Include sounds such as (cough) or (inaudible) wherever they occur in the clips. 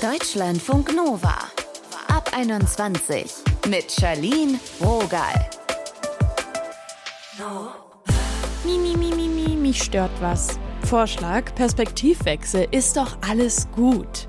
Deutschlandfunk Nova. Ab 21 mit Charlene Rogal. Mi, mi, mi, mi, mi, mich stört was. Vorschlag, Perspektivwechsel, ist doch alles gut.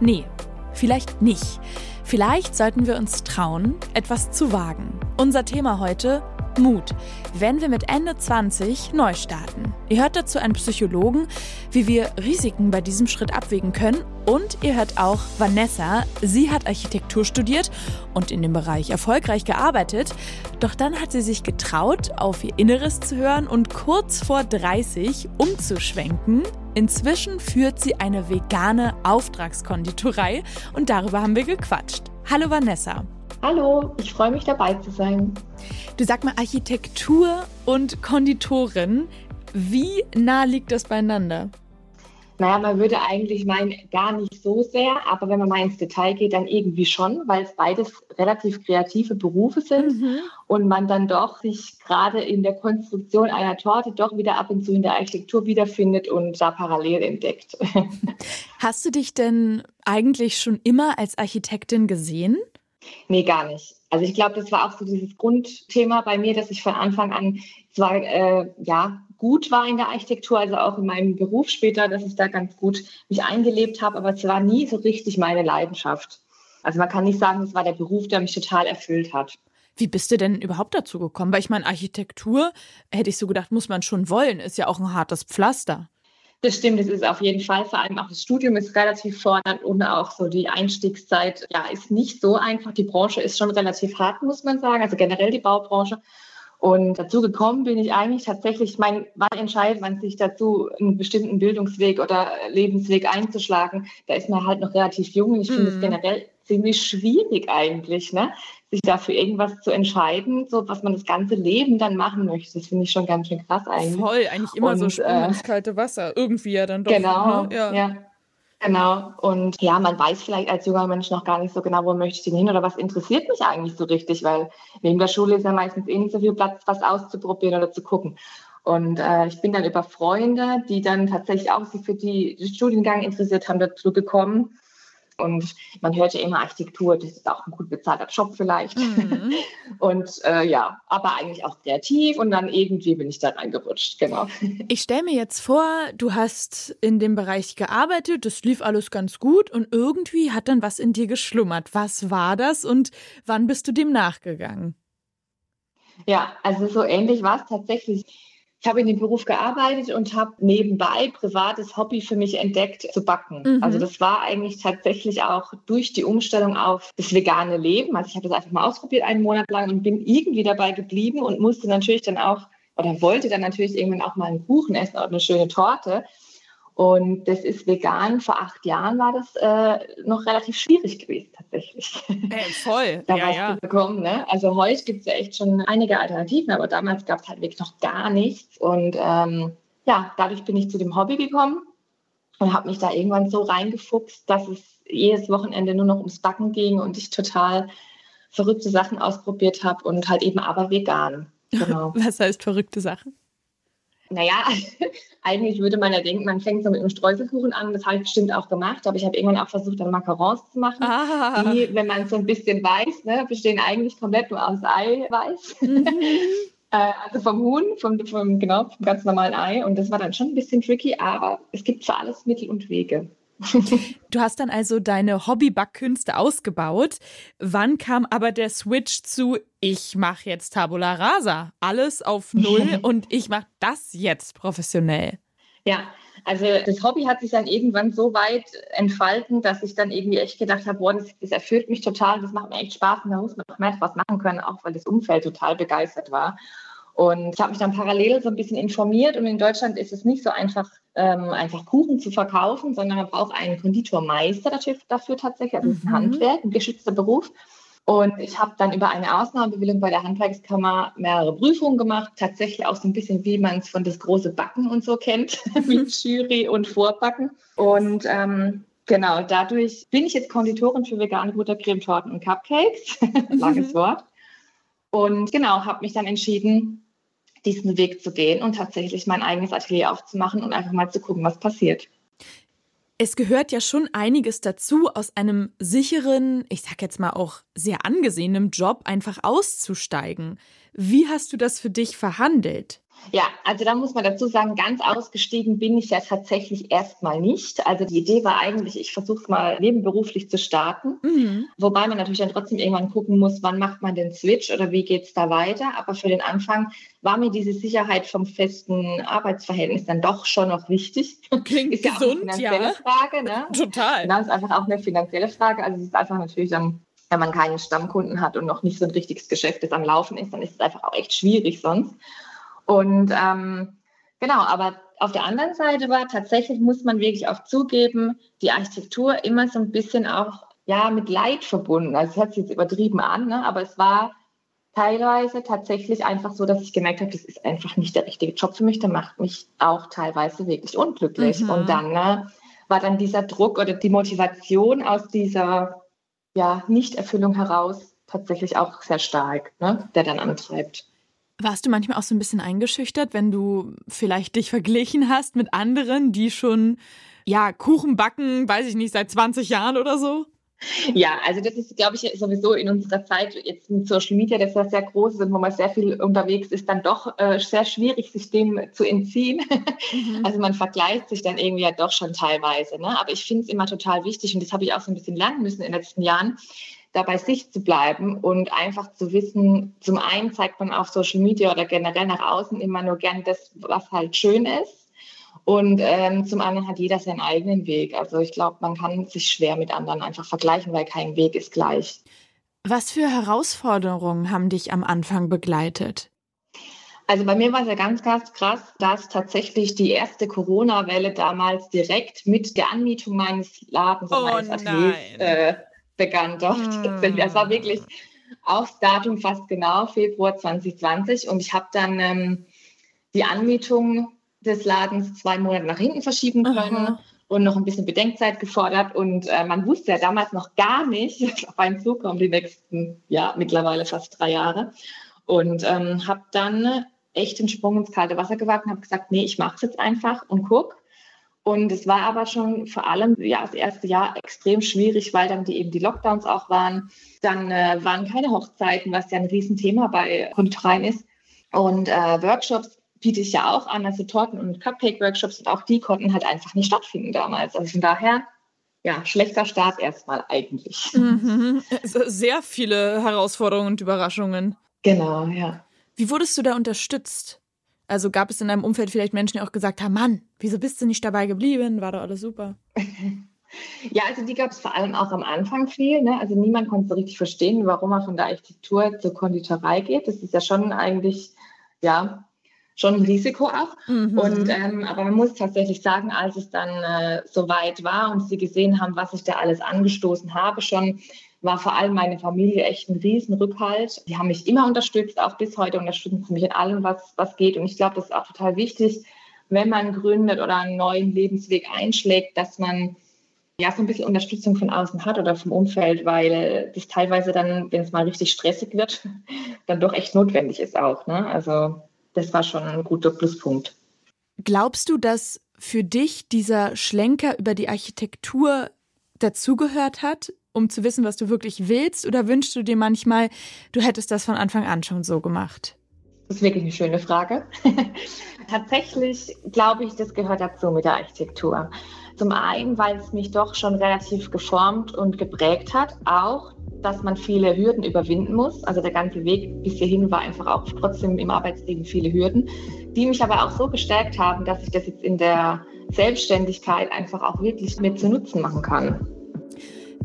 Nee, vielleicht nicht. Vielleicht sollten wir uns trauen, etwas zu wagen. Unser Thema heute, Mut, wenn wir mit Ende 20 neu starten. Ihr hört dazu einen Psychologen, wie wir Risiken bei diesem Schritt abwägen können. Und ihr hört auch Vanessa. Sie hat Architektur studiert und in dem Bereich erfolgreich gearbeitet. Doch dann hat sie sich getraut, auf ihr Inneres zu hören und kurz vor 30 umzuschwenken. Inzwischen führt sie eine vegane Auftragskonditorei und darüber haben wir gequatscht. Hallo Vanessa. Hallo, ich freue mich dabei zu sein. Du sag mal Architektur und Konditorin, wie nah liegt das beieinander? Naja, man würde eigentlich meinen, gar nicht so sehr, aber wenn man mal ins Detail geht, dann irgendwie schon, weil es beides relativ kreative Berufe sind mhm. und man dann doch sich gerade in der Konstruktion einer Torte doch wieder ab und zu in der Architektur wiederfindet und da parallel entdeckt. (laughs) Hast du dich denn eigentlich schon immer als Architektin gesehen? Nee, gar nicht. Also ich glaube, das war auch so dieses Grundthema bei mir, dass ich von Anfang an zwar äh, ja gut war in der Architektur, also auch in meinem Beruf später, dass ich da ganz gut mich eingelebt habe, aber es war nie so richtig meine Leidenschaft. Also man kann nicht sagen, es war der Beruf, der mich total erfüllt hat. Wie bist du denn überhaupt dazu gekommen? Weil ich meine, Architektur, hätte ich so gedacht, muss man schon wollen, ist ja auch ein hartes Pflaster. Das stimmt, es ist auf jeden Fall. Vor allem auch das Studium ist relativ fordernd und auch so die Einstiegszeit, ja, ist nicht so einfach. Die Branche ist schon relativ hart, muss man sagen. Also generell die Baubranche. Und dazu gekommen bin ich eigentlich tatsächlich, mein, wann entscheidet man sich dazu, einen bestimmten Bildungsweg oder Lebensweg einzuschlagen? Da ist man halt noch relativ jung. Ich finde es mhm. generell ziemlich schwierig eigentlich, ne? Sich dafür irgendwas zu entscheiden, so was man das ganze Leben dann machen möchte. Das finde ich schon ganz schön krass eigentlich. Voll, eigentlich immer Und, so Sprung äh, ins kalte Wasser. Irgendwie ja dann doch. Genau, ne? ja. ja. Genau. Und ja, man weiß vielleicht als junger Mensch noch gar nicht so genau, wo möchte ich denn hin oder was interessiert mich eigentlich so richtig, weil neben der Schule ist ja meistens eh nicht so viel Platz, was auszuprobieren oder zu gucken. Und äh, ich bin dann über Freunde, die dann tatsächlich auch sich für die, den Studiengang interessiert haben, dazu gekommen. Und man hört ja immer Architektur, das ist auch ein gut bezahlter Job vielleicht. Mhm. (laughs) Und äh, ja, aber eigentlich auch kreativ und dann irgendwie bin ich da reingerutscht, genau. (laughs) Ich stelle mir jetzt vor, du hast in dem Bereich gearbeitet, das lief alles ganz gut und irgendwie hat dann was in dir geschlummert. Was war das und wann bist du dem nachgegangen? Ja, also so ähnlich war es tatsächlich ich habe in dem Beruf gearbeitet und habe nebenbei privates Hobby für mich entdeckt, zu backen. Mhm. Also das war eigentlich tatsächlich auch durch die Umstellung auf das vegane Leben. Also ich habe das einfach mal ausprobiert einen Monat lang und bin irgendwie dabei geblieben und musste natürlich dann auch oder wollte dann natürlich irgendwann auch mal einen Kuchen essen oder eine schöne Torte. Und das ist vegan. Vor acht Jahren war das äh, noch relativ schwierig gewesen, tatsächlich. Äh, voll. (laughs) da ja, ja. bekommen. Ne? Also heute gibt es ja echt schon einige Alternativen, aber damals gab es halt wirklich noch gar nichts. Und ähm, ja, dadurch bin ich zu dem Hobby gekommen und habe mich da irgendwann so reingefuchst, dass es jedes Wochenende nur noch ums Backen ging und ich total verrückte Sachen ausprobiert habe und halt eben aber vegan. Genau. (laughs) Was heißt verrückte Sachen? Naja, (laughs) eigentlich würde man ja denken, man fängt so mit einem Streuselkuchen an. Das habe ich bestimmt auch gemacht. Aber ich habe irgendwann auch versucht, dann Macarons zu machen. Ah. Die, wenn man so ein bisschen weiß, ne, bestehen eigentlich komplett nur aus Eiweiß. Mhm. (laughs) äh, also vom Huhn, vom, vom, genau, vom ganz normalen Ei. Und das war dann schon ein bisschen tricky. Aber es gibt für alles Mittel und Wege. (laughs) Du hast dann also deine Hobbybackkünste ausgebaut. Wann kam aber der Switch zu ich mache jetzt Tabula Rasa, alles auf Null (laughs) und ich mache das jetzt professionell? Ja, also das Hobby hat sich dann irgendwann so weit entfalten, dass ich dann irgendwie echt gedacht habe, boah, das, das erfüllt mich total, das macht mir echt Spaß und da muss man noch mehr was machen können, auch weil das Umfeld total begeistert war. Und ich habe mich dann parallel so ein bisschen informiert und in Deutschland ist es nicht so einfach, ähm, einfach Kuchen zu verkaufen, sondern man braucht einen Konditormeister dafür, dafür tatsächlich. Also ist ein mhm. Handwerk, ein geschützter Beruf. Und ich habe dann über eine Ausnahmebewilligung bei der Handwerkskammer mehrere Prüfungen gemacht, tatsächlich auch so ein bisschen, wie man es von das große Backen und so kennt, (laughs) mit (laughs) Jury und Vorbacken. Und ähm, genau, dadurch bin ich jetzt Konditorin für vegane Buttercremetorten und Cupcakes. (laughs) Langes Wort. Und genau, habe mich dann entschieden, diesen Weg zu gehen und tatsächlich mein eigenes Atelier aufzumachen und einfach mal zu gucken, was passiert. Es gehört ja schon einiges dazu, aus einem sicheren, ich sag jetzt mal auch sehr angesehenen Job einfach auszusteigen. Wie hast du das für dich verhandelt? Ja, also da muss man dazu sagen, ganz ausgestiegen bin ich ja tatsächlich erstmal nicht. Also die Idee war eigentlich, ich versuche es mal nebenberuflich zu starten, mhm. wobei man natürlich dann trotzdem irgendwann gucken muss, wann macht man den Switch oder wie geht es da weiter. Aber für den Anfang war mir diese Sicherheit vom festen Arbeitsverhältnis dann doch schon noch wichtig. Klingt ist ja gesund, auch eine finanzielle ja. Frage. Ne? Total. Genau, ist einfach auch eine finanzielle Frage. Also es ist einfach natürlich dann wenn man keine Stammkunden hat und noch nicht so ein richtiges Geschäft das am Laufen ist, dann ist es einfach auch echt schwierig sonst. Und ähm, genau, aber auf der anderen Seite war tatsächlich, muss man wirklich auch zugeben, die Architektur immer so ein bisschen auch ja, mit Leid verbunden. Also es hört sich jetzt übertrieben an, ne? aber es war teilweise tatsächlich einfach so, dass ich gemerkt habe, das ist einfach nicht der richtige Job für mich. Der macht mich auch teilweise wirklich unglücklich. Mhm. Und dann ne, war dann dieser Druck oder die Motivation aus dieser ja, Nichterfüllung heraus tatsächlich auch sehr stark, ne? der dann antreibt. Warst du manchmal auch so ein bisschen eingeschüchtert, wenn du vielleicht dich verglichen hast mit anderen, die schon, ja, Kuchen backen, weiß ich nicht, seit 20 Jahren oder so? Ja, also das ist, glaube ich, sowieso in unserer Zeit jetzt mit Social Media, das ja sehr groß ist und wo man sehr viel unterwegs ist, dann doch äh, sehr schwierig, sich dem zu entziehen. Mhm. (laughs) Also man vergleicht sich dann irgendwie ja doch schon teilweise. Ne? Aber ich finde es immer total wichtig und das habe ich auch so ein bisschen lernen müssen in den letzten Jahren, da bei sich zu bleiben und einfach zu wissen, zum einen zeigt man auf Social Media oder generell nach außen immer nur gern das, was halt schön ist. Und ähm, zum anderen hat jeder seinen eigenen Weg. Also ich glaube, man kann sich schwer mit anderen einfach vergleichen, weil kein Weg ist gleich. Was für Herausforderungen haben dich am Anfang begleitet? Also bei mir war es ja ganz, ganz krass, dass tatsächlich die erste Corona-Welle damals direkt mit der Anmietung meines Ladens oh, meines Ateliers äh, begann doch. (laughs) Mm. Das war wirklich aufs Datum fast genau, Februar 2020. Und ich habe dann ähm, die Anmietung des Ladens zwei Monate nach hinten verschieben können. Aha. Und noch ein bisschen Bedenkzeit gefordert. Und äh, man wusste ja damals noch gar nicht, (laughs) was auf einen zukommt, die nächsten, ja, mittlerweile fast drei Jahre. Und ähm, habe dann echt den Sprung ins kalte Wasser gewagt und habe gesagt, nee, ich mache es jetzt einfach und guck. Und es war aber schon vor allem ja, das erste Jahr extrem schwierig, weil dann die, eben die Lockdowns auch waren. Dann äh, waren keine Hochzeiten, was ja ein Riesenthema bei Konditoreien ist. Und äh, Workshops biete ich ja auch an, also Torten- und Cupcake-Workshops. Und auch die konnten halt einfach nicht stattfinden damals. Also von daher, ja, schlechter Start erstmal eigentlich. Mhm. Sehr viele Herausforderungen und Überraschungen. Genau, ja. Wie wurdest du da unterstützt? Also gab es in deinem Umfeld vielleicht Menschen, die auch gesagt haben, Mann, wieso bist du nicht dabei geblieben? War doch alles super. (laughs) Ja, also die gab es vor allem auch am Anfang viel. Ne? Also niemand konnte so richtig verstehen, warum er von der Architektur zur Konditorei geht. Das ist ja schon eigentlich, ja, schon ein Risiko auch. Mhm. Und, ähm, aber man muss tatsächlich sagen, als es dann äh, soweit war und sie gesehen haben, was ich da alles angestoßen habe, schon war vor allem meine Familie echt ein Riesenrückhalt. Die haben mich immer unterstützt, auch bis heute unterstützen sie mich in allem, was, was geht. Und ich glaube, das ist auch total wichtig, wenn man gründet oder einen neuen Lebensweg einschlägt, dass man ja so ein bisschen Unterstützung von außen hat oder vom Umfeld, weil das teilweise dann, wenn es mal richtig stressig wird, (laughs) dann doch echt notwendig ist auch. Ne? Also das war schon ein guter Pluspunkt. Glaubst du, dass für dich dieser Schlenker über die Architektur dazugehört hat? Um zu wissen, was du wirklich willst? Oder wünschst du dir manchmal, du hättest das von Anfang an schon so gemacht? Das ist wirklich eine schöne Frage. (laughs) Tatsächlich glaube ich, das gehört dazu mit der Architektur. Zum einen, weil es mich doch schon relativ geformt und geprägt hat, auch, dass man viele Hürden überwinden muss. Also der ganze Weg bis hierhin war einfach auch trotzdem im Arbeitsleben viele Hürden, die mich aber auch so gestärkt haben, dass ich das jetzt in der Selbstständigkeit einfach auch wirklich mit zu Nutzen machen kann.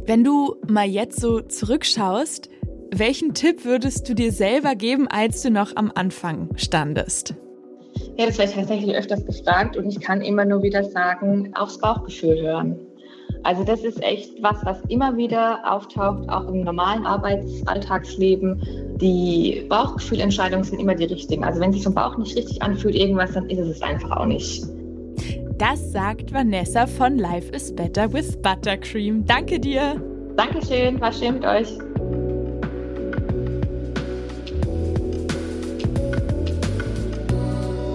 Wenn du mal jetzt so zurückschaust, welchen Tipp würdest du dir selber geben, als du noch am Anfang standest? Ja, das werde ich tatsächlich öfters gefragt und ich kann immer nur wieder sagen, aufs Bauchgefühl hören. Also das ist echt was, was immer wieder auftaucht, auch im normalen Arbeitsalltagsleben. Die Bauchgefühlentscheidungen sind immer die richtigen. Also wenn sich vom Bauch nicht richtig anfühlt, irgendwas, dann ist es es einfach auch nicht. Das sagt Vanessa von Life is Better with Buttercream. Danke dir. Dankeschön, war schön mit euch.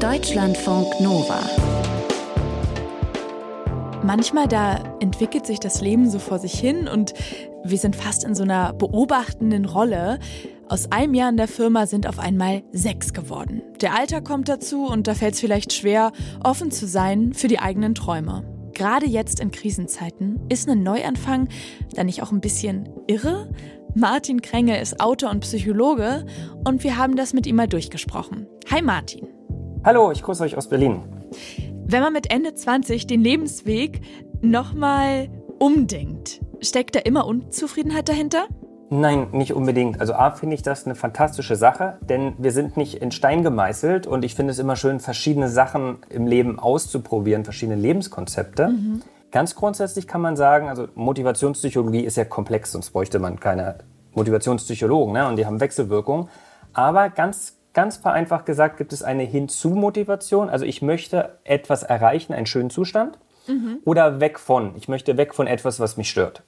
Deutschlandfunk Nova. manchmal da entwickelt sich das Leben so vor sich hin und wir sind fast in so einer beobachtenden Rolle. Aus einem Jahr in der Firma sind auf einmal sechs geworden. Der Alter kommt dazu und da fällt es vielleicht schwer, offen zu sein für die eigenen Träume. Gerade jetzt in Krisenzeiten ist ein Neuanfang dann nicht auch ein bisschen irre? Martin Krenge ist Autor und Psychologe und wir haben das mit ihm mal durchgesprochen. Hi Martin. Hallo, ich grüße euch aus Berlin. Wenn man mit Ende 20 den Lebensweg nochmal umdenkt, steckt da immer Unzufriedenheit dahinter? Nein, nicht unbedingt. Also A finde ich das eine fantastische Sache, denn wir sind nicht in Stein gemeißelt und ich finde es immer schön, verschiedene Sachen im Leben auszuprobieren, verschiedene Lebenskonzepte. Mhm. Ganz grundsätzlich kann man sagen, also Motivationspsychologie ist ja komplex, sonst bräuchte man keine Motivationspsychologen ne? und die haben Wechselwirkung. Aber ganz Ganz vereinfacht gesagt gibt es eine Hinzu-Motivation. Also ich möchte etwas erreichen, einen schönen Zustand. Mhm. Oder weg von. Ich möchte weg von etwas, was mich stört.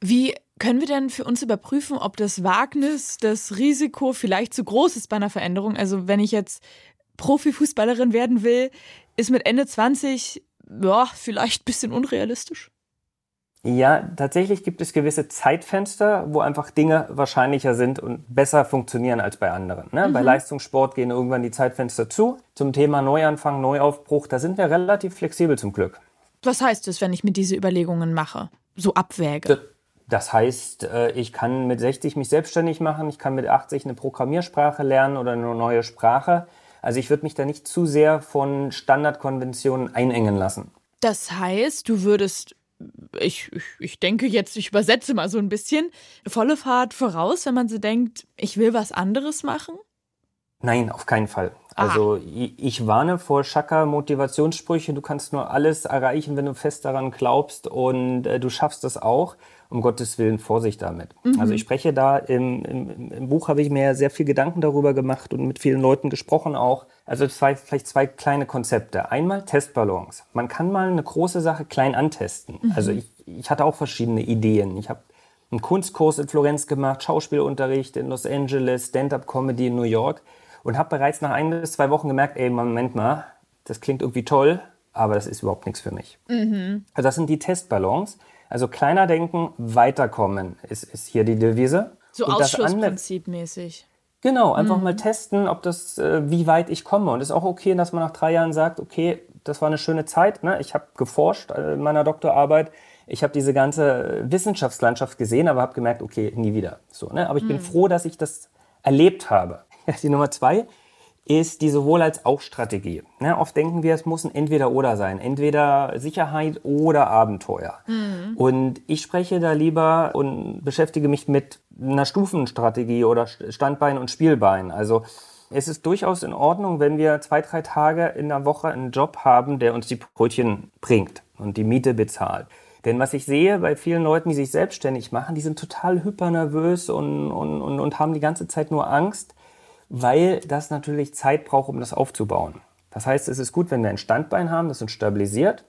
Wie können wir denn für uns überprüfen, ob das Wagnis, das Risiko vielleicht zu groß ist bei einer Veränderung? Also wenn ich jetzt Profifußballerin werden will, ist mit Ende 20 ja, vielleicht ein bisschen unrealistisch? Ja, tatsächlich gibt es gewisse Zeitfenster, wo einfach Dinge wahrscheinlicher sind und besser funktionieren als bei anderen. Ne? Mhm. Bei Leistungssport gehen irgendwann die Zeitfenster zu. Zum Thema Neuanfang, Neuaufbruch, da sind wir relativ flexibel zum Glück. Was heißt es, wenn ich mir diese Überlegungen mache, so abwäge? Das heißt, äh, ich kann mit 60 mich selbstständig machen, ich kann mit 80 eine Programmiersprache lernen oder eine neue Sprache. Also ich würde mich da nicht zu sehr von Standardkonventionen einengen lassen. Das heißt, du würdest ich, ich, ich denke jetzt, ich übersetze mal so ein bisschen, volle Fahrt voraus, wenn man so denkt, ich will was anderes machen? Nein, auf keinen Fall. Ah. Also ich, warne vor Schakka Motivationssprüche. Du kannst nur alles erreichen, wenn du fest daran glaubst und äh, du schaffst das auch. Um Gottes Willen Vorsicht damit. Mhm. Also ich spreche da im, im, im Buch habe ich mir sehr viel Gedanken darüber gemacht und mit vielen Leuten gesprochen auch. Also zwei, vielleicht zwei kleine Konzepte. Einmal Testballons. Man kann mal eine große Sache klein antesten. Mhm. Also ich, ich hatte auch verschiedene Ideen. Ich habe einen Kunstkurs in Florenz gemacht, Schauspielunterricht in Los Angeles, Stand-up-Comedy in New York und habe bereits nach ein bis zwei Wochen gemerkt, ey, Moment mal, das klingt irgendwie toll, aber das ist überhaupt nichts für mich. Mhm. Also das sind die Testballons. Also kleiner denken, weiterkommen ist, ist hier die Devise. So Ausschlussprinzipmäßig. Genau, einfach mhm. mal testen, ob das, äh, wie weit ich komme. Und es ist auch okay, dass man nach drei Jahren sagt, okay, das war eine schöne Zeit. Ne? Ich habe geforscht äh, in meiner Doktorarbeit. Ich habe diese ganze Wissenschaftslandschaft gesehen, aber habe gemerkt, okay, nie wieder. So, ne? Aber ich mhm. bin froh, dass ich das erlebt habe. (laughs) Die Nummer zwei ist die sowohl als auch Strategie. Ne, oft denken wir, es muss ein Entweder-Oder sein. Entweder Sicherheit oder Abenteuer. Mhm. Und ich spreche da lieber und beschäftige mich mit einer Stufenstrategie oder Standbein und Spielbein. Also es ist durchaus in Ordnung, wenn wir zwei, drei Tage in der Woche einen Job haben, der uns die Brötchen bringt und die Miete bezahlt. Denn was ich sehe bei vielen Leuten, die sich selbstständig machen, die sind total hypernervös und, und, und, und haben die ganze Zeit nur Angst, weil das natürlich Zeit braucht, um das aufzubauen. Das heißt, es ist gut, wenn wir ein Standbein haben, das uns stabilisiert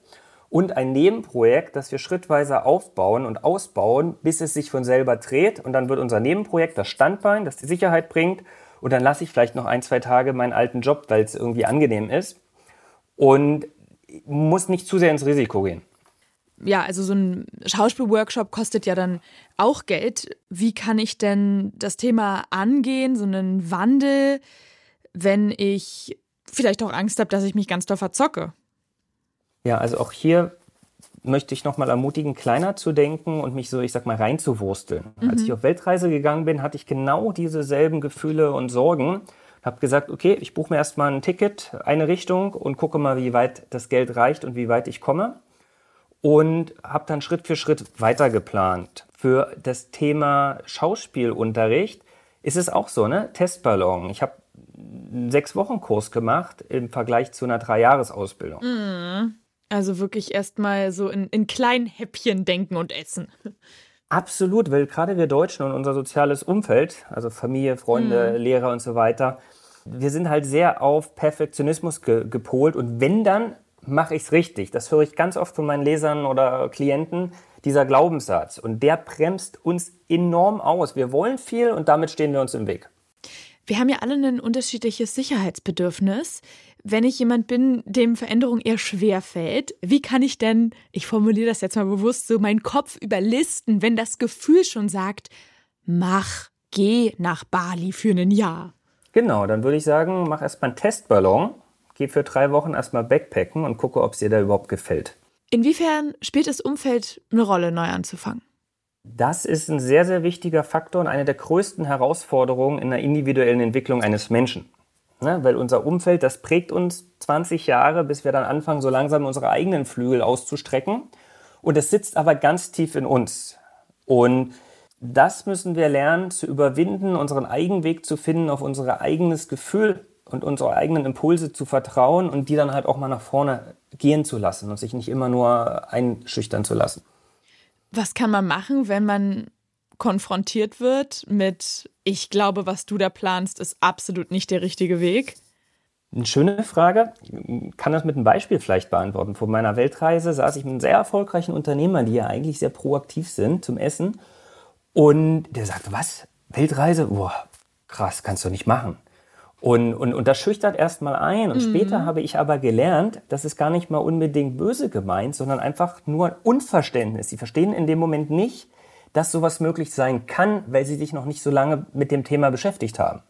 und ein Nebenprojekt, das wir schrittweise aufbauen und ausbauen, bis es sich von selber dreht. Und dann wird unser Nebenprojekt das Standbein, das die Sicherheit bringt. Und dann lasse ich vielleicht noch ein, zwei Tage meinen alten Job, weil es irgendwie angenehm ist. Und muss nicht zu sehr ins Risiko gehen ja, also so ein Schauspielworkshop kostet ja dann auch Geld. Wie kann ich denn das Thema angehen, so einen Wandel, wenn ich vielleicht auch Angst habe, dass ich mich ganz doll verzocke? Ja, also auch hier möchte ich nochmal ermutigen, kleiner zu denken und mich so, ich sag mal, reinzuwursteln. Mhm. Als ich auf Weltreise gegangen bin, hatte ich genau dieselben Gefühle und Sorgen. Habe gesagt, okay, ich buche mir erstmal ein Ticket, eine Richtung und gucke mal, wie weit das Geld reicht und wie weit ich komme und habe dann Schritt für Schritt weiter geplant. Für das Thema Schauspielunterricht ist es auch so, ne? Testballon. Ich habe einen sechs Wochen Kurs gemacht im Vergleich zu einer Dreijahresausbildung. Mhm. Also wirklich erstmal so in, in kleinen Häppchen denken und essen. Absolut, weil gerade wir Deutschen und unser soziales Umfeld, also Familie, Freunde, mhm. Lehrer und so weiter, wir sind halt sehr auf Perfektionismus ge gepolt und wenn dann mache ich es richtig. Das höre ich ganz oft von meinen Lesern oder Klienten, dieser Glaubenssatz. Und der bremst uns enorm aus. Wir wollen viel und damit stehen wir uns im Weg. Wir haben ja alle ein unterschiedliches Sicherheitsbedürfnis. wenn ich jemand bin, dem Veränderung eher schwer fällt, wie kann ich denn, ich formuliere das jetzt mal bewusst so, meinen Kopf überlisten, wenn das Gefühl schon sagt, mach, geh nach Bali für ein Jahr? Genau, dann würde ich sagen, mach erstmal einen Testballon, geh für drei Wochen erstmal Backpacken und gucke, ob es dir da überhaupt gefällt. Inwiefern spielt das Umfeld eine Rolle, neu anzufangen? Das ist ein sehr, sehr wichtiger Faktor und eine der größten Herausforderungen in der individuellen Entwicklung eines Menschen. Ne? Weil unser Umfeld, das prägt uns 20 Jahre, bis wir dann anfangen, so langsam unsere eigenen Flügel auszustrecken. Und es sitzt aber ganz tief in uns. Und das müssen wir lernen zu überwinden, unseren eigenen Weg zu finden, auf unser eigenes Gefühl und unsere eigenen Impulse zu vertrauen und die dann halt auch mal nach vorne gehen zu lassen und sich nicht immer nur einschüchtern zu lassen. Was kann man machen, wenn man konfrontiert wird mit, ich glaube, was du da planst, ist absolut nicht der richtige Weg? Eine schöne Frage. Ich kann das mit einem Beispiel vielleicht beantworten. Vor meiner Weltreise saß ich mit einem sehr erfolgreichen Unternehmer, die ja eigentlich sehr proaktiv sind zum Essen. Und der sagte, was? Weltreise? Boah, krass, kannst du nicht machen. Und, und, und das schüchtert erstmal ein. Und mhm. später habe ich aber gelernt, das ist gar nicht mal unbedingt böse gemeint, sondern einfach nur ein Unverständnis. Sie verstehen in dem Moment nicht, dass sowas möglich sein kann, weil sie sich noch nicht so lange mit dem Thema beschäftigt haben.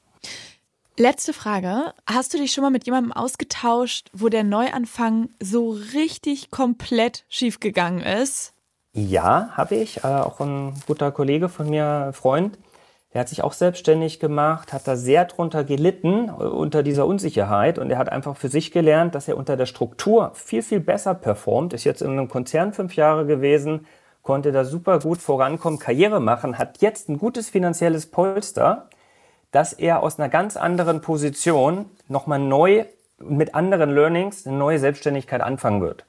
Letzte Frage. Hast du dich schon mal mit jemandem ausgetauscht, wo der Neuanfang so richtig komplett schiefgegangen ist? Ja, habe ich. Äh, auch ein guter Kollege von mir, Freund, der hat sich auch selbstständig gemacht, hat da sehr drunter gelitten, äh, unter dieser Unsicherheit. Und er hat einfach für sich gelernt, dass er unter der Struktur viel, viel besser performt. Ist jetzt in einem Konzern fünf Jahre gewesen, konnte da super gut vorankommen, Karriere machen, hat jetzt ein gutes finanzielles Polster, dass er aus einer ganz anderen Position nochmal neu mit anderen Learnings eine neue Selbstständigkeit anfangen wird.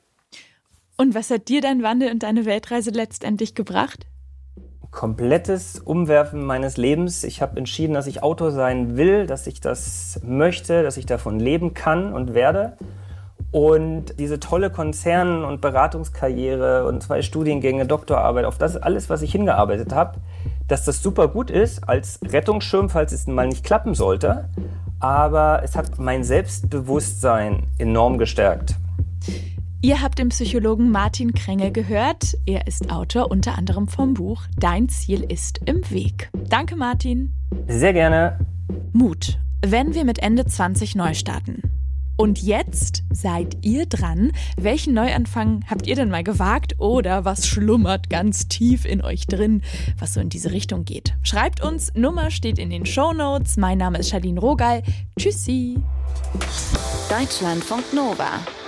Und was hat dir dein Wandel und deine Weltreise letztendlich gebracht? Komplettes Umwerfen meines Lebens. Ich habe entschieden, dass ich Autor sein will, dass ich das möchte, dass ich davon leben kann und werde. Und diese tolle Konzern- und Beratungskarriere und zwei Studiengänge, Doktorarbeit, auf das alles, was ich hingearbeitet habe, dass das super gut ist als Rettungsschirm, falls es mal nicht klappen sollte. Aber es hat mein Selbstbewusstsein enorm gestärkt. Ihr habt den Psychologen Martin Krenge gehört. Er ist Autor unter anderem vom Buch Dein Ziel ist im Weg. Danke, Martin. Sehr gerne. Mut, wenn wir mit Ende 20 neu starten. Und jetzt seid ihr dran. Welchen Neuanfang habt ihr denn mal gewagt oder was schlummert ganz tief in euch drin, was so in diese Richtung geht? Schreibt uns, Nummer steht in den Show Notes. Mein Name ist Charlene Rogal. Tschüssi. Deutschlandfunk Nova